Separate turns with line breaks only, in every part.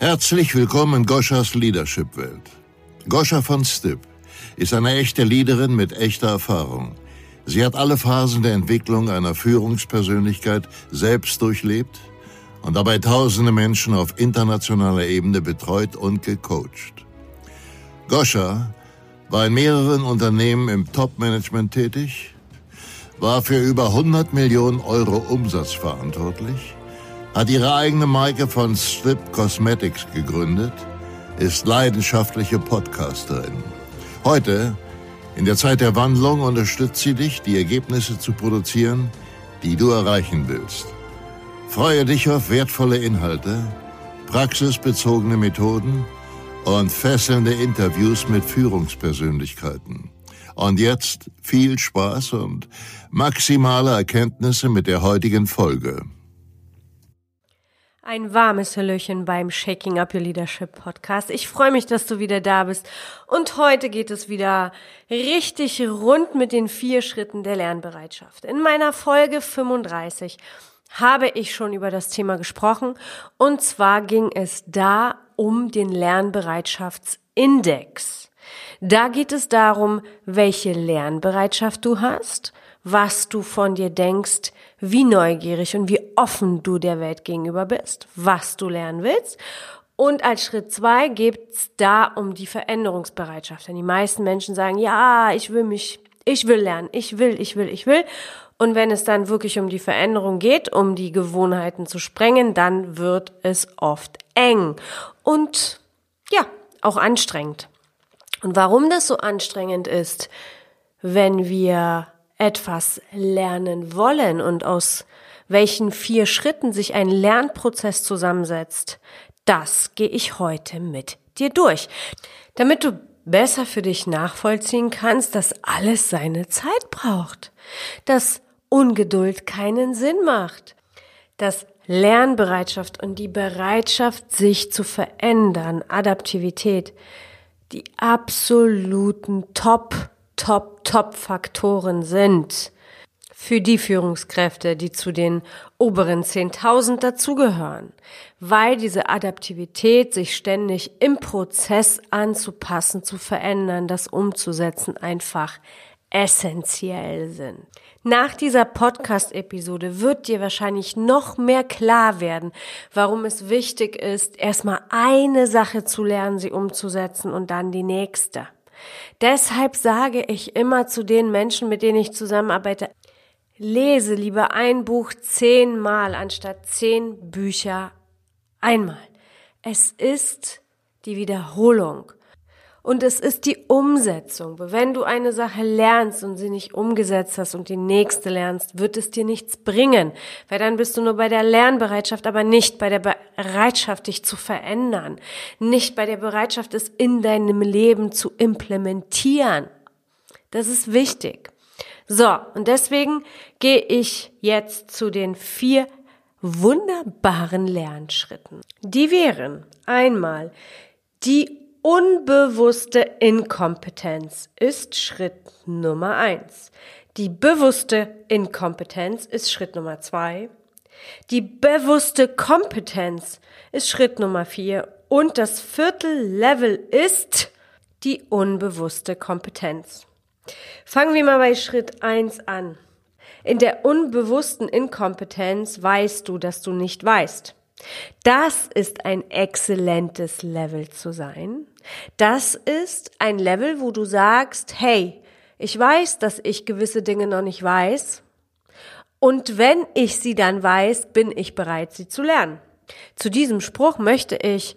Herzlich willkommen in Goschas Leadership-Welt. Goscha von Stipp ist eine echte Leaderin mit echter Erfahrung. Sie hat alle Phasen der Entwicklung einer Führungspersönlichkeit selbst durchlebt und dabei tausende Menschen auf internationaler Ebene betreut und gecoacht. Goscha war in mehreren Unternehmen im Top-Management tätig, war für über 100 Millionen Euro Umsatz verantwortlich, hat ihre eigene Marke von Strip Cosmetics gegründet, ist leidenschaftliche Podcasterin. Heute, in der Zeit der Wandlung, unterstützt sie dich, die Ergebnisse zu produzieren, die du erreichen willst. Freue dich auf wertvolle Inhalte, praxisbezogene Methoden und fesselnde Interviews mit Führungspersönlichkeiten. Und jetzt viel Spaß und maximale Erkenntnisse mit der heutigen Folge.
Ein warmes Hallöchen beim Shaking Up Your Leadership Podcast. Ich freue mich, dass du wieder da bist. Und heute geht es wieder richtig rund mit den vier Schritten der Lernbereitschaft. In meiner Folge 35 habe ich schon über das Thema gesprochen. Und zwar ging es da um den Lernbereitschaftsindex. Da geht es darum, welche Lernbereitschaft du hast, was du von dir denkst, wie neugierig und wie offen du der Welt gegenüber bist, was du lernen willst. Und als Schritt zwei geht's da um die Veränderungsbereitschaft. Denn die meisten Menschen sagen, ja, ich will mich, ich will lernen, ich will, ich will, ich will. Und wenn es dann wirklich um die Veränderung geht, um die Gewohnheiten zu sprengen, dann wird es oft eng und ja, auch anstrengend. Und warum das so anstrengend ist, wenn wir etwas lernen wollen und aus welchen vier Schritten sich ein Lernprozess zusammensetzt, das gehe ich heute mit dir durch, damit du besser für dich nachvollziehen kannst, dass alles seine Zeit braucht, dass Ungeduld keinen Sinn macht, dass Lernbereitschaft und die Bereitschaft, sich zu verändern, Adaptivität, die absoluten Top Top, Top-Faktoren sind für die Führungskräfte, die zu den oberen 10.000 dazugehören, weil diese Adaptivität, sich ständig im Prozess anzupassen, zu verändern, das umzusetzen, einfach essentiell sind. Nach dieser Podcast-Episode wird dir wahrscheinlich noch mehr klar werden, warum es wichtig ist, erstmal eine Sache zu lernen, sie umzusetzen und dann die nächste. Deshalb sage ich immer zu den Menschen, mit denen ich zusammenarbeite, lese lieber ein Buch zehnmal anstatt zehn Bücher einmal. Es ist die Wiederholung. Und es ist die Umsetzung. Wenn du eine Sache lernst und sie nicht umgesetzt hast und die nächste lernst, wird es dir nichts bringen. Weil dann bist du nur bei der Lernbereitschaft, aber nicht bei der Bereitschaft, dich zu verändern. Nicht bei der Bereitschaft, es in deinem Leben zu implementieren. Das ist wichtig. So, und deswegen gehe ich jetzt zu den vier wunderbaren Lernschritten. Die wären einmal die unbewusste Inkompetenz ist Schritt Nummer eins. Die bewusste Inkompetenz ist Schritt Nummer zwei. Die bewusste Kompetenz ist Schritt Nummer vier. Und das Viertellevel ist die unbewusste Kompetenz. Fangen wir mal bei Schritt eins an. In der unbewussten Inkompetenz weißt du, dass du nicht weißt. Das ist ein exzellentes Level zu sein. Das ist ein Level, wo du sagst, hey, ich weiß, dass ich gewisse Dinge noch nicht weiß. Und wenn ich sie dann weiß, bin ich bereit, sie zu lernen. Zu diesem Spruch möchte ich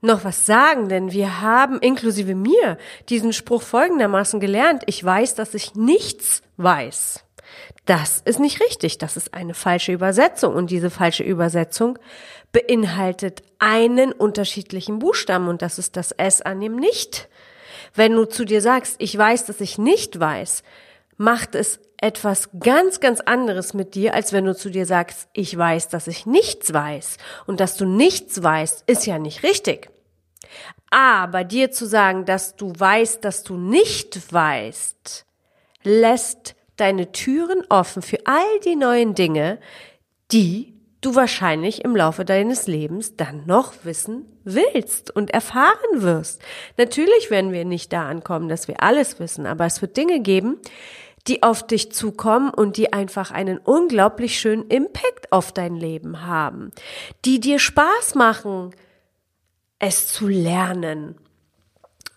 noch was sagen, denn wir haben inklusive mir diesen Spruch folgendermaßen gelernt. Ich weiß, dass ich nichts weiß. Das ist nicht richtig. Das ist eine falsche Übersetzung. Und diese falsche Übersetzung beinhaltet einen unterschiedlichen Buchstaben und das ist das S an dem Nicht. Wenn du zu dir sagst, ich weiß, dass ich nicht weiß, macht es etwas ganz, ganz anderes mit dir, als wenn du zu dir sagst, ich weiß, dass ich nichts weiß. Und dass du nichts weißt, ist ja nicht richtig. Aber dir zu sagen, dass du weißt, dass du nicht weißt, lässt deine Türen offen für all die neuen Dinge, die du wahrscheinlich im Laufe deines Lebens dann noch wissen willst und erfahren wirst. Natürlich werden wir nicht da ankommen, dass wir alles wissen, aber es wird Dinge geben, die auf dich zukommen und die einfach einen unglaublich schönen Impact auf dein Leben haben, die dir Spaß machen, es zu lernen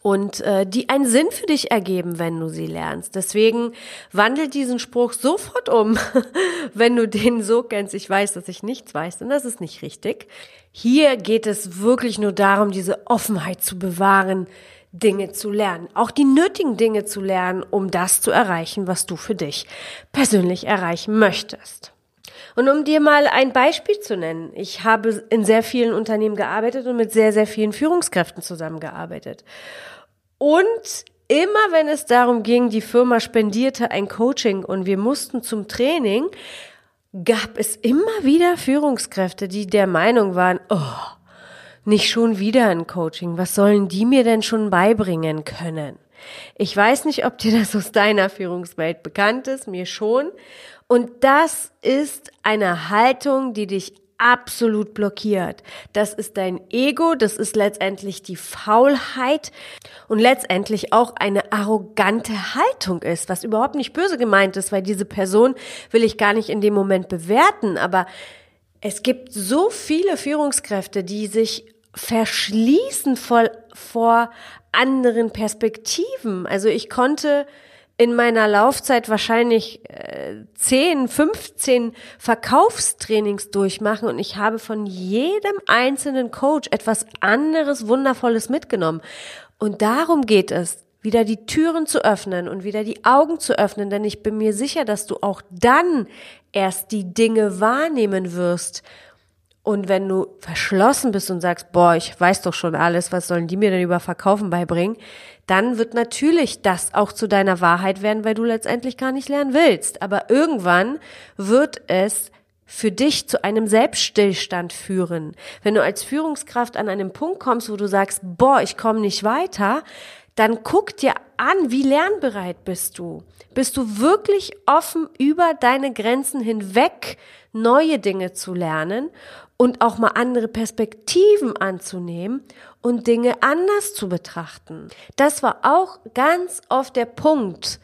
und äh, die einen Sinn für dich ergeben, wenn du sie lernst. Deswegen wandel diesen Spruch sofort um, wenn du den so kennst. Ich weiß, dass ich nichts weiß, denn das ist nicht richtig. Hier geht es wirklich nur darum, diese Offenheit zu bewahren, Dinge zu lernen, auch die nötigen Dinge zu lernen, um das zu erreichen, was du für dich persönlich erreichen möchtest. Und um dir mal ein Beispiel zu nennen, ich habe in sehr vielen Unternehmen gearbeitet und mit sehr, sehr vielen Führungskräften zusammengearbeitet. Und immer wenn es darum ging, die Firma spendierte ein Coaching und wir mussten zum Training, gab es immer wieder Führungskräfte, die der Meinung waren, oh, nicht schon wieder ein Coaching, was sollen die mir denn schon beibringen können? Ich weiß nicht, ob dir das aus deiner Führungswelt bekannt ist, mir schon. Und das ist eine Haltung, die dich absolut blockiert. Das ist dein Ego, das ist letztendlich die Faulheit und letztendlich auch eine arrogante Haltung ist, was überhaupt nicht böse gemeint ist, weil diese Person will ich gar nicht in dem Moment bewerten, aber es gibt so viele Führungskräfte, die sich verschließen vor, vor anderen Perspektiven. Also ich konnte in meiner Laufzeit wahrscheinlich äh, 10, 15 Verkaufstrainings durchmachen und ich habe von jedem einzelnen Coach etwas anderes Wundervolles mitgenommen. Und darum geht es, wieder die Türen zu öffnen und wieder die Augen zu öffnen, denn ich bin mir sicher, dass du auch dann erst die Dinge wahrnehmen wirst und wenn du verschlossen bist und sagst, boah, ich weiß doch schon alles, was sollen die mir denn über Verkaufen beibringen, dann wird natürlich das auch zu deiner Wahrheit werden, weil du letztendlich gar nicht lernen willst. Aber irgendwann wird es für dich zu einem Selbststillstand führen. Wenn du als Führungskraft an einem Punkt kommst, wo du sagst, boah, ich komme nicht weiter, dann guck dir an, wie lernbereit bist du. Bist du wirklich offen, über deine Grenzen hinweg neue Dinge zu lernen und auch mal andere Perspektiven anzunehmen und Dinge anders zu betrachten. Das war auch ganz oft der Punkt,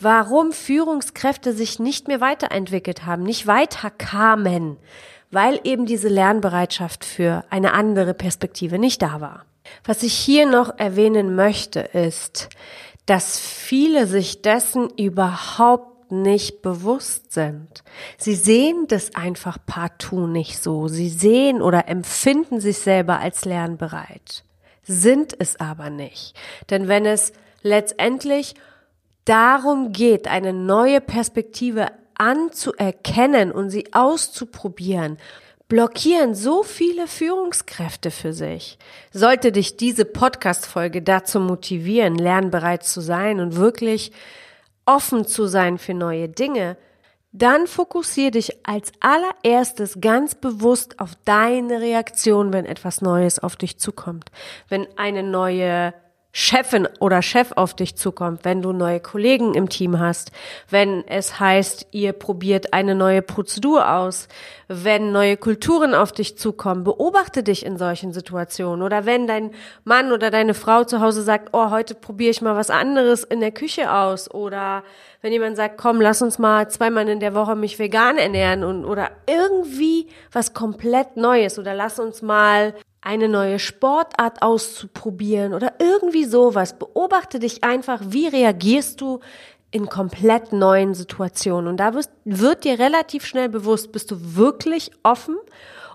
warum Führungskräfte sich nicht mehr weiterentwickelt haben, nicht weiterkamen, weil eben diese Lernbereitschaft für eine andere Perspektive nicht da war. Was ich hier noch erwähnen möchte, ist, dass viele sich dessen überhaupt nicht bewusst sind. Sie sehen das einfach partout nicht so. Sie sehen oder empfinden sich selber als lernbereit, sind es aber nicht. Denn wenn es letztendlich darum geht, eine neue Perspektive anzuerkennen und sie auszuprobieren, blockieren so viele Führungskräfte für sich. Sollte dich diese Podcast-Folge dazu motivieren, lernbereit zu sein und wirklich offen zu sein für neue Dinge, dann fokussiere dich als allererstes ganz bewusst auf deine Reaktion, wenn etwas Neues auf dich zukommt. Wenn eine neue Chefin oder Chef auf dich zukommt, wenn du neue Kollegen im Team hast, wenn es heißt, ihr probiert eine neue Prozedur aus, wenn neue Kulturen auf dich zukommen, beobachte dich in solchen Situationen. Oder wenn dein Mann oder deine Frau zu Hause sagt, oh, heute probiere ich mal was anderes in der Küche aus. Oder wenn jemand sagt, komm, lass uns mal zweimal in der Woche mich vegan ernähren und oder irgendwie was komplett Neues. Oder lass uns mal eine neue Sportart auszuprobieren oder irgendwie sowas. Beobachte dich einfach, wie reagierst du in komplett neuen Situationen. Und da wirst, wird dir relativ schnell bewusst, bist du wirklich offen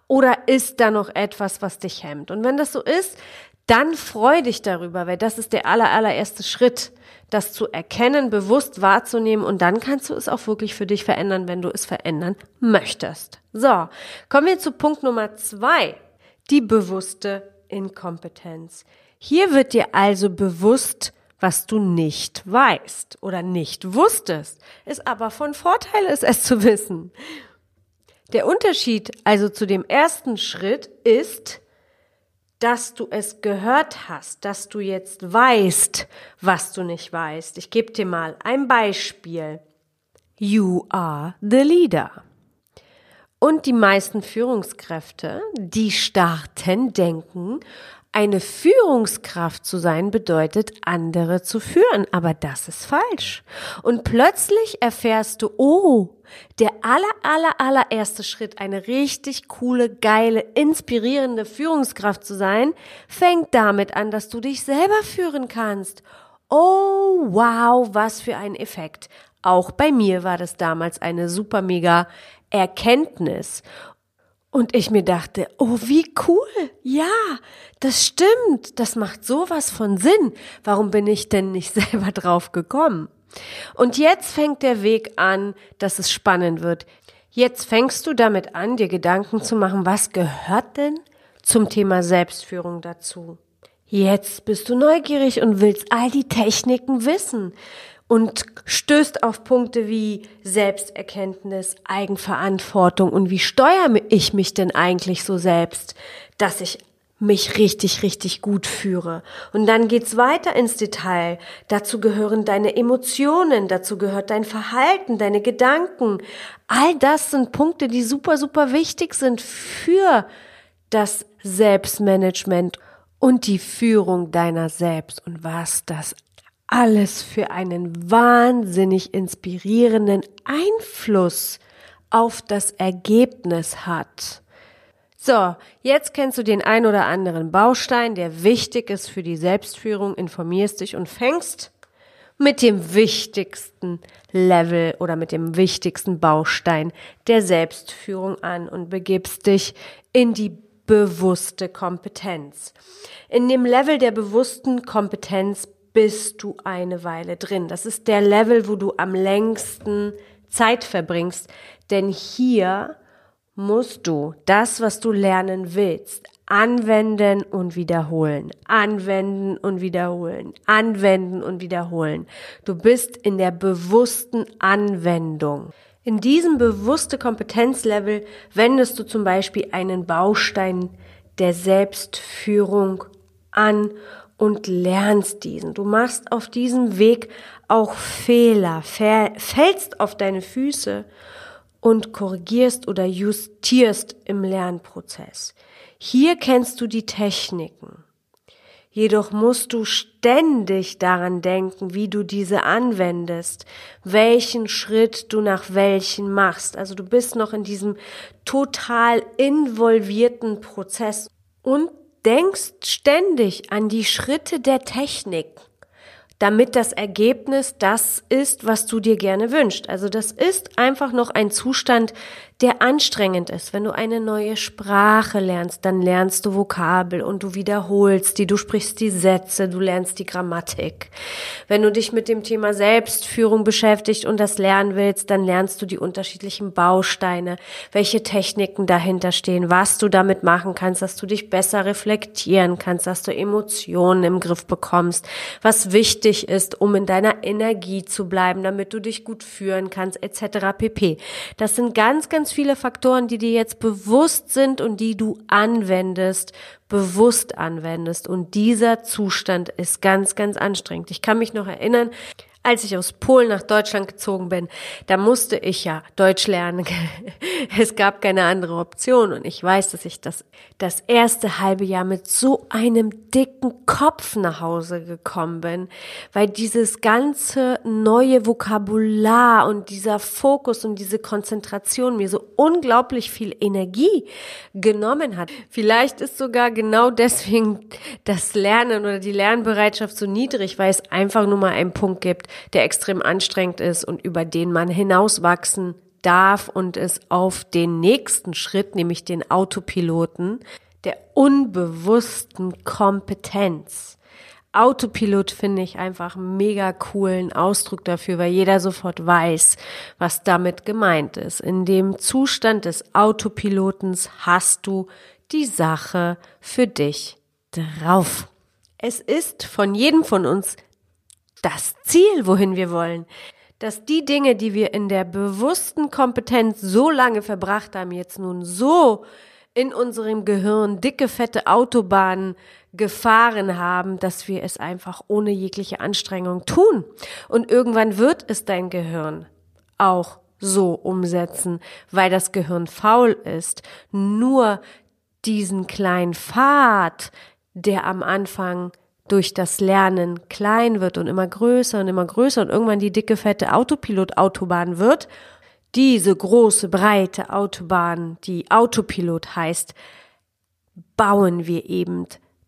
oder ist da noch etwas, was dich hemmt? Und wenn das so ist, dann freu dich darüber, weil das ist der aller, allererste Schritt, das zu erkennen, bewusst wahrzunehmen und dann kannst du es auch wirklich für dich verändern, wenn du es verändern möchtest. So, kommen wir zu Punkt Nummer zwei die bewusste Inkompetenz. Hier wird dir also bewusst, was du nicht weißt oder nicht wusstest, es aber von Vorteil ist, es zu wissen. Der Unterschied also zu dem ersten Schritt ist, dass du es gehört hast, dass du jetzt weißt, was du nicht weißt. Ich gebe dir mal ein Beispiel. You are the leader. Und die meisten Führungskräfte, die starten, denken, eine Führungskraft zu sein bedeutet, andere zu führen. Aber das ist falsch. Und plötzlich erfährst du, oh, der aller, aller, allererste Schritt, eine richtig coole, geile, inspirierende Führungskraft zu sein, fängt damit an, dass du dich selber führen kannst. Oh, wow, was für ein Effekt. Auch bei mir war das damals eine super mega Erkenntnis. Und ich mir dachte, oh, wie cool. Ja, das stimmt. Das macht sowas von Sinn. Warum bin ich denn nicht selber drauf gekommen? Und jetzt fängt der Weg an, dass es spannend wird. Jetzt fängst du damit an, dir Gedanken zu machen, was gehört denn zum Thema Selbstführung dazu? Jetzt bist du neugierig und willst all die Techniken wissen und stößt auf Punkte wie Selbsterkenntnis, Eigenverantwortung und wie steuere ich mich denn eigentlich so selbst, dass ich mich richtig, richtig gut führe. Und dann geht's weiter ins Detail. Dazu gehören deine Emotionen, dazu gehört dein Verhalten, deine Gedanken. All das sind Punkte, die super, super wichtig sind für das Selbstmanagement und die Führung deiner selbst und was das alles für einen wahnsinnig inspirierenden Einfluss auf das Ergebnis hat. So, jetzt kennst du den ein oder anderen Baustein, der wichtig ist für die Selbstführung, informierst dich und fängst mit dem wichtigsten Level oder mit dem wichtigsten Baustein der Selbstführung an und begibst dich in die bewusste Kompetenz. In dem Level der bewussten Kompetenz bist du eine Weile drin. Das ist der Level, wo du am längsten Zeit verbringst. Denn hier musst du das, was du lernen willst, anwenden und wiederholen, anwenden und wiederholen, anwenden und wiederholen. Du bist in der bewussten Anwendung. In diesem bewusste Kompetenzlevel wendest du zum Beispiel einen Baustein der Selbstführung an und lernst diesen. Du machst auf diesem Weg auch Fehler, fällst auf deine Füße und korrigierst oder justierst im Lernprozess. Hier kennst du die Techniken. Jedoch musst du ständig daran denken, wie du diese anwendest, welchen Schritt du nach welchen machst. Also du bist noch in diesem total involvierten Prozess und denkst ständig an die Schritte der Technik, damit das Ergebnis das ist, was du dir gerne wünschst. Also das ist einfach noch ein Zustand, der anstrengend ist. Wenn du eine neue Sprache lernst, dann lernst du Vokabel und du wiederholst die, du sprichst die Sätze, du lernst die Grammatik. Wenn du dich mit dem Thema Selbstführung beschäftigt und das lernen willst, dann lernst du die unterschiedlichen Bausteine, welche Techniken dahinter stehen, was du damit machen kannst, dass du dich besser reflektieren kannst, dass du Emotionen im Griff bekommst, was wichtig ist, um in deiner Energie zu bleiben, damit du dich gut führen kannst, etc. pp. Das sind ganz, ganz viele Faktoren, die dir jetzt bewusst sind und die du anwendest, bewusst anwendest. Und dieser Zustand ist ganz, ganz anstrengend. Ich kann mich noch erinnern, als ich aus Polen nach Deutschland gezogen bin, da musste ich ja Deutsch lernen. es gab keine andere Option und ich weiß, dass ich das, das erste halbe Jahr mit so einem dicken Kopf nach Hause gekommen bin, weil dieses ganze neue Vokabular und dieser Fokus und diese Konzentration mir so unglaublich viel Energie genommen hat. Vielleicht ist sogar genau deswegen das Lernen oder die Lernbereitschaft so niedrig, weil es einfach nur mal einen Punkt gibt, der extrem anstrengend ist und über den man hinauswachsen darf und es auf den nächsten Schritt, nämlich den Autopiloten, der unbewussten Kompetenz. Autopilot finde ich einfach mega coolen Ausdruck dafür, weil jeder sofort weiß, was damit gemeint ist. In dem Zustand des Autopilotens hast du die Sache für dich drauf. Es ist von jedem von uns das Ziel, wohin wir wollen. Dass die Dinge, die wir in der bewussten Kompetenz so lange verbracht haben, jetzt nun so in unserem Gehirn dicke, fette Autobahnen gefahren haben, dass wir es einfach ohne jegliche Anstrengung tun. Und irgendwann wird es dein Gehirn auch so umsetzen, weil das Gehirn faul ist. Nur diesen kleinen Pfad, der am Anfang durch das Lernen klein wird und immer größer und immer größer und irgendwann die dicke, fette Autopilot-Autobahn wird, diese große, breite Autobahn, die Autopilot heißt, bauen wir eben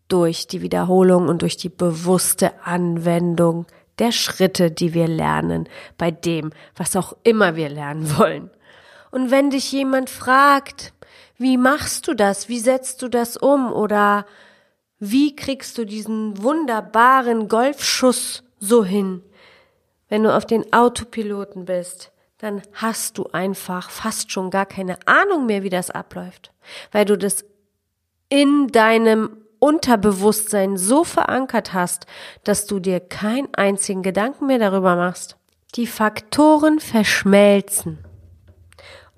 durch die Wiederholung und durch die bewusste Anwendung der Schritte, die wir lernen, bei dem, was auch immer wir lernen wollen. Und wenn dich jemand fragt, wie machst du das, wie setzt du das um oder wie kriegst du diesen wunderbaren Golfschuss so hin? Wenn du auf den Autopiloten bist, dann hast du einfach fast schon gar keine Ahnung mehr, wie das abläuft, weil du das in deinem Unterbewusstsein so verankert hast, dass du dir keinen einzigen Gedanken mehr darüber machst. Die Faktoren verschmelzen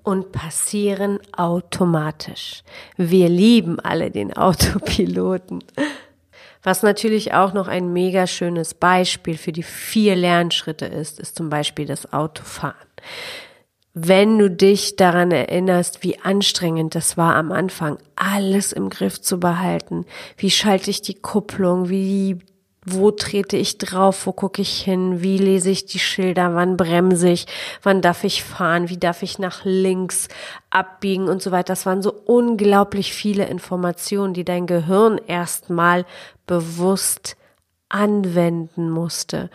und passieren automatisch. Wir lieben alle den Autopiloten. Was natürlich auch noch ein mega schönes Beispiel für die vier Lernschritte ist, ist zum Beispiel das Autofahren wenn du dich daran erinnerst, wie anstrengend das war am Anfang, alles im Griff zu behalten. Wie schalte ich die Kupplung? Wie, wo trete ich drauf? Wo gucke ich hin? Wie lese ich die Schilder? Wann bremse ich? Wann darf ich fahren? Wie darf ich nach links abbiegen und so weiter? Das waren so unglaublich viele Informationen, die dein Gehirn erstmal bewusst anwenden musste.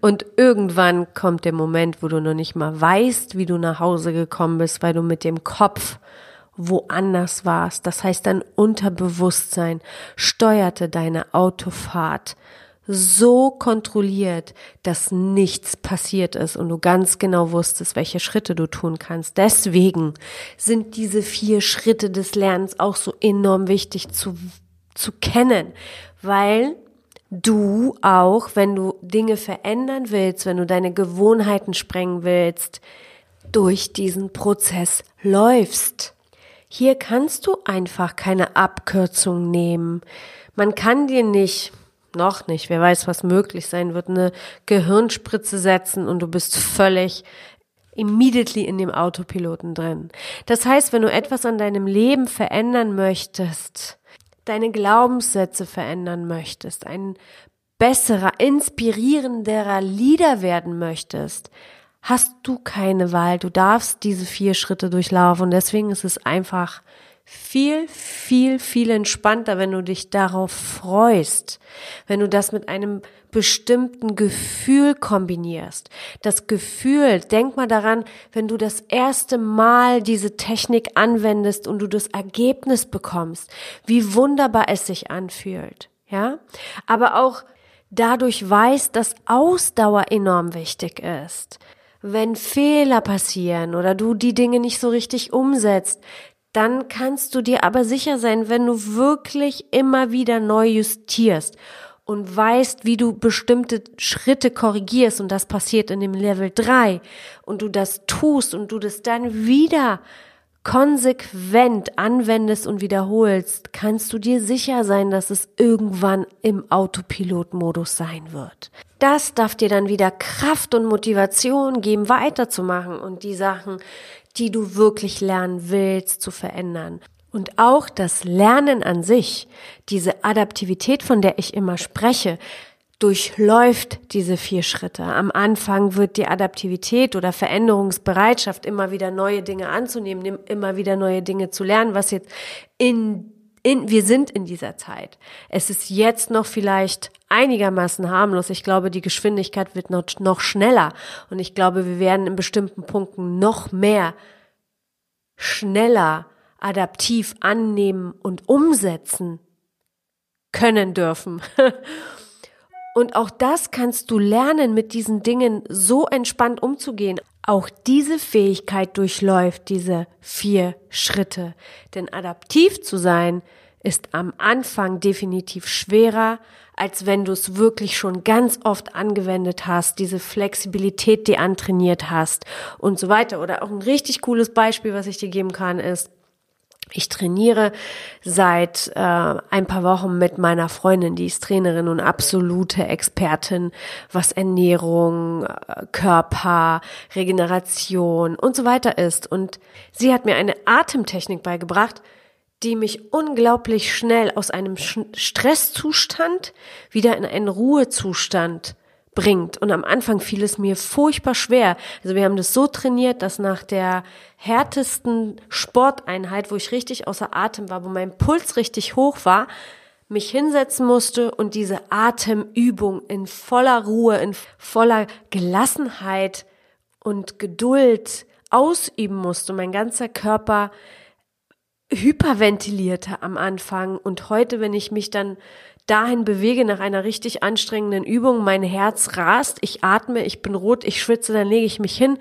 Und irgendwann kommt der Moment, wo du noch nicht mal weißt, wie du nach Hause gekommen bist, weil du mit dem Kopf woanders warst. Das heißt, dein Unterbewusstsein steuerte deine Autofahrt so kontrolliert, dass nichts passiert ist und du ganz genau wusstest, welche Schritte du tun kannst. Deswegen sind diese vier Schritte des Lernens auch so enorm wichtig zu, zu kennen, weil du auch, wenn du Dinge verändern willst, wenn du deine Gewohnheiten sprengen willst, durch diesen Prozess läufst. Hier kannst du einfach keine Abkürzung nehmen. Man kann dir nicht, noch nicht, wer weiß, was möglich sein wird, eine Gehirnspritze setzen und du bist völlig immediately in dem Autopiloten drin. Das heißt, wenn du etwas an deinem Leben verändern möchtest, deine Glaubenssätze verändern möchtest, ein besserer, inspirierenderer Leader werden möchtest, hast du keine Wahl. Du darfst diese vier Schritte durchlaufen. Und deswegen ist es einfach viel, viel, viel entspannter, wenn du dich darauf freust, wenn du das mit einem bestimmten Gefühl kombinierst. Das Gefühl, denk mal daran, wenn du das erste Mal diese Technik anwendest und du das Ergebnis bekommst, wie wunderbar es sich anfühlt, ja? Aber auch dadurch weißt, dass Ausdauer enorm wichtig ist. Wenn Fehler passieren oder du die Dinge nicht so richtig umsetzt, dann kannst du dir aber sicher sein, wenn du wirklich immer wieder neu justierst und weißt, wie du bestimmte Schritte korrigierst und das passiert in dem Level 3 und du das tust und du das dann wieder konsequent anwendest und wiederholst, kannst du dir sicher sein, dass es irgendwann im Autopilot-Modus sein wird. Das darf dir dann wieder Kraft und Motivation geben, weiterzumachen und die Sachen, die du wirklich lernen willst, zu verändern. Und auch das Lernen an sich, diese Adaptivität, von der ich immer spreche, durchläuft diese vier Schritte. Am Anfang wird die Adaptivität oder Veränderungsbereitschaft, immer wieder neue Dinge anzunehmen, immer wieder neue Dinge zu lernen, was jetzt in, in, wir sind in dieser Zeit. Es ist jetzt noch vielleicht einigermaßen harmlos. Ich glaube, die Geschwindigkeit wird noch, noch schneller und ich glaube, wir werden in bestimmten Punkten noch mehr schneller adaptiv annehmen und umsetzen können dürfen. Und auch das kannst du lernen, mit diesen Dingen so entspannt umzugehen. Auch diese Fähigkeit durchläuft diese vier Schritte. Denn adaptiv zu sein ist am Anfang definitiv schwerer, als wenn du es wirklich schon ganz oft angewendet hast, diese Flexibilität, die antrainiert hast und so weiter. Oder auch ein richtig cooles Beispiel, was ich dir geben kann, ist, Ich trainiere seit äh, ein paar Wochen mit meiner Freundin, die ist Trainerin und absolute Expertin, was Ernährung, äh, Körper, Regeneration und so weiter ist. Und sie hat mir eine Atemtechnik beigebracht, die mich unglaublich schnell aus einem Stresszustand wieder in einen Ruhezustand bringt. Und am Anfang fiel es mir furchtbar schwer. Also wir haben das so trainiert, dass nach der härtesten Sporteinheit, wo ich richtig außer Atem war, wo mein Puls richtig hoch war, mich hinsetzen musste und diese Atemübung in voller Ruhe, in voller Gelassenheit und Geduld ausüben musste. Mein ganzer Körper hyperventilierte am Anfang und heute, wenn ich mich dann dahin bewege nach einer richtig anstrengenden Übung, mein Herz rast, ich atme, ich bin rot, ich schwitze, dann lege ich mich hin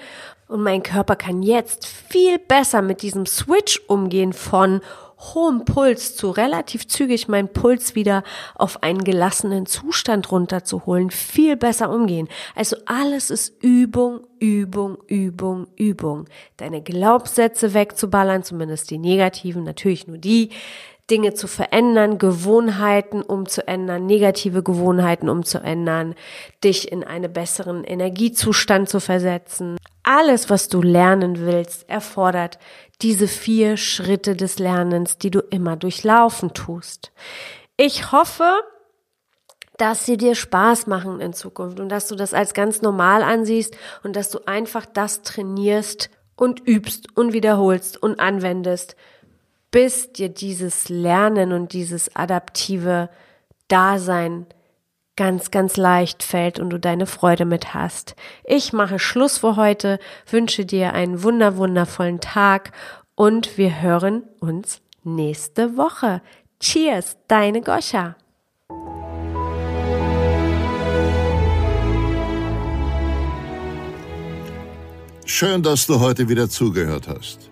und mein Körper kann jetzt viel besser mit diesem Switch umgehen von hohem Puls zu relativ zügig meinen Puls wieder auf einen gelassenen Zustand runterzuholen, viel besser umgehen. Also alles ist Übung, Übung, Übung, Übung. Deine Glaubenssätze wegzuballern, zumindest die negativen, natürlich nur die, Dinge zu verändern, Gewohnheiten umzuändern, negative Gewohnheiten umzuändern, dich in einen besseren Energiezustand zu versetzen. Alles, was du lernen willst, erfordert diese vier Schritte des Lernens, die du immer durchlaufen tust. Ich hoffe, dass sie dir Spaß machen in Zukunft und dass du das als ganz normal ansiehst und dass du einfach das trainierst und übst und wiederholst und anwendest, bis dir dieses Lernen und dieses adaptive Dasein ganz, ganz leicht fällt und du deine Freude mit hast. Ich mache Schluss für heute, wünsche dir einen wunder, wundervollen Tag und wir hören uns nächste Woche. Cheers, deine Goscha.
Schön, dass du heute wieder zugehört hast.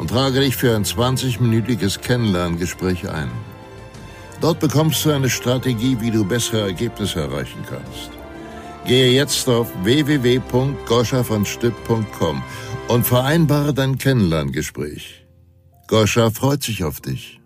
und trage dich für ein 20-minütiges Kennenlerngespräch ein. Dort bekommst du eine Strategie, wie du bessere Ergebnisse erreichen kannst. Gehe jetzt auf www.goschavonstipp.com und vereinbare dein Kennenlerngespräch. Goscha freut sich auf dich.